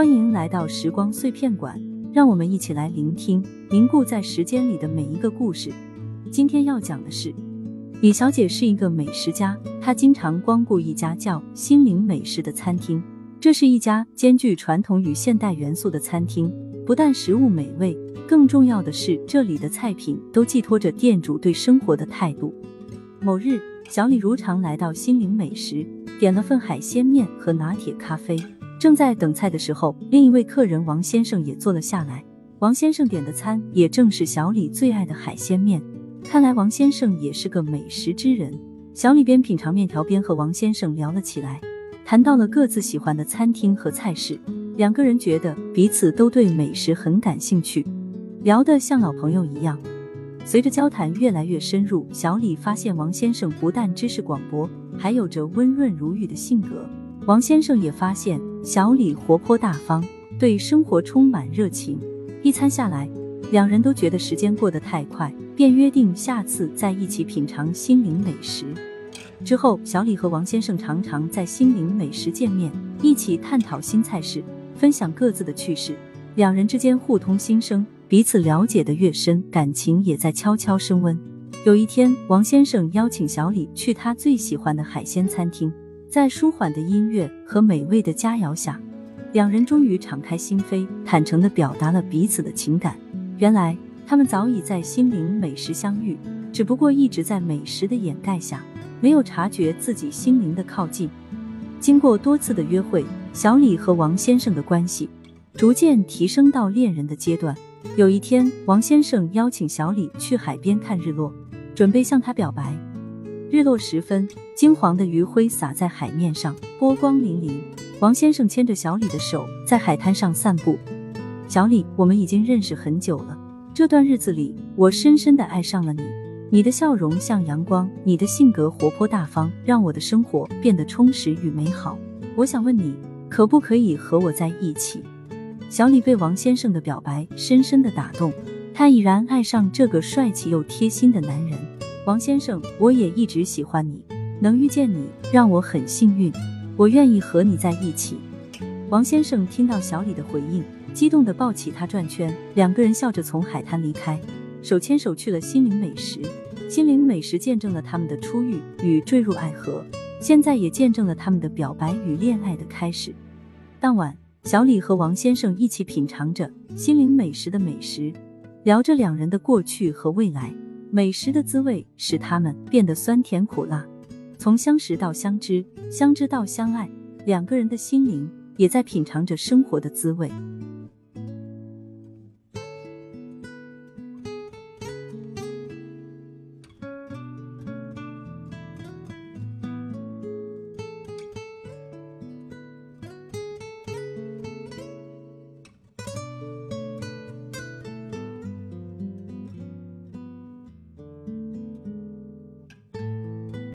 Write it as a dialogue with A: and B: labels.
A: 欢迎来到时光碎片馆，让我们一起来聆听凝固在时间里的每一个故事。今天要讲的是，李小姐是一个美食家，她经常光顾一家叫“心灵美食”的餐厅。这是一家兼具传统与现代元素的餐厅，不但食物美味，更重要的是这里的菜品都寄托着店主对生活的态度。某日，小李如常来到心灵美食，点了份海鲜面和拿铁咖啡。正在等菜的时候，另一位客人王先生也坐了下来。王先生点的餐也正是小李最爱的海鲜面。看来王先生也是个美食之人。小李边品尝面条边和王先生聊了起来。谈到了各自喜欢的餐厅和菜式，两个人觉得彼此都对美食很感兴趣，聊得像老朋友一样。随着交谈越来越深入，小李发现王先生不但知识广博，还有着温润如玉的性格。王先生也发现小李活泼大方，对生活充满热情。一餐下来，两人都觉得时间过得太快，便约定下次再一起品尝心灵美食。之后，小李和王先生常常在心灵美食见面，一起探讨新菜式，分享各自的趣事。两人之间互通心声，彼此了解的越深，感情也在悄悄升温。有一天，王先生邀请小李去他最喜欢的海鲜餐厅，在舒缓的音乐和美味的佳肴下，两人终于敞开心扉，坦诚地表达了彼此的情感。原来，他们早已在心灵美食相遇，只不过一直在美食的掩盖下。没有察觉自己心灵的靠近。经过多次的约会，小李和王先生的关系逐渐提升到恋人的阶段。有一天，王先生邀请小李去海边看日落，准备向他表白。日落时分，金黄的余晖洒在海面上，波光粼粼。王先生牵着小李的手在海滩上散步。小李，我们已经认识很久了，这段日子里，我深深的爱上了你。你的笑容像阳光，你的性格活泼大方，让我的生活变得充实与美好。我想问你，可不可以和我在一起？小李被王先生的表白深深的打动，他已然爱上这个帅气又贴心的男人。王先生，我也一直喜欢你，能遇见你让我很幸运，我愿意和你在一起。王先生听到小李的回应，激动的抱起他转圈，两个人笑着从海滩离开。手牵手去了心灵美食，心灵美食见证了他们的初遇与坠入爱河，现在也见证了他们的表白与恋爱的开始。当晚，小李和王先生一起品尝着心灵美食的美食，聊着两人的过去和未来。美食的滋味使他们变得酸甜苦辣，从相识到相知，相知到相爱，两个人的心灵也在品尝着生活的滋味。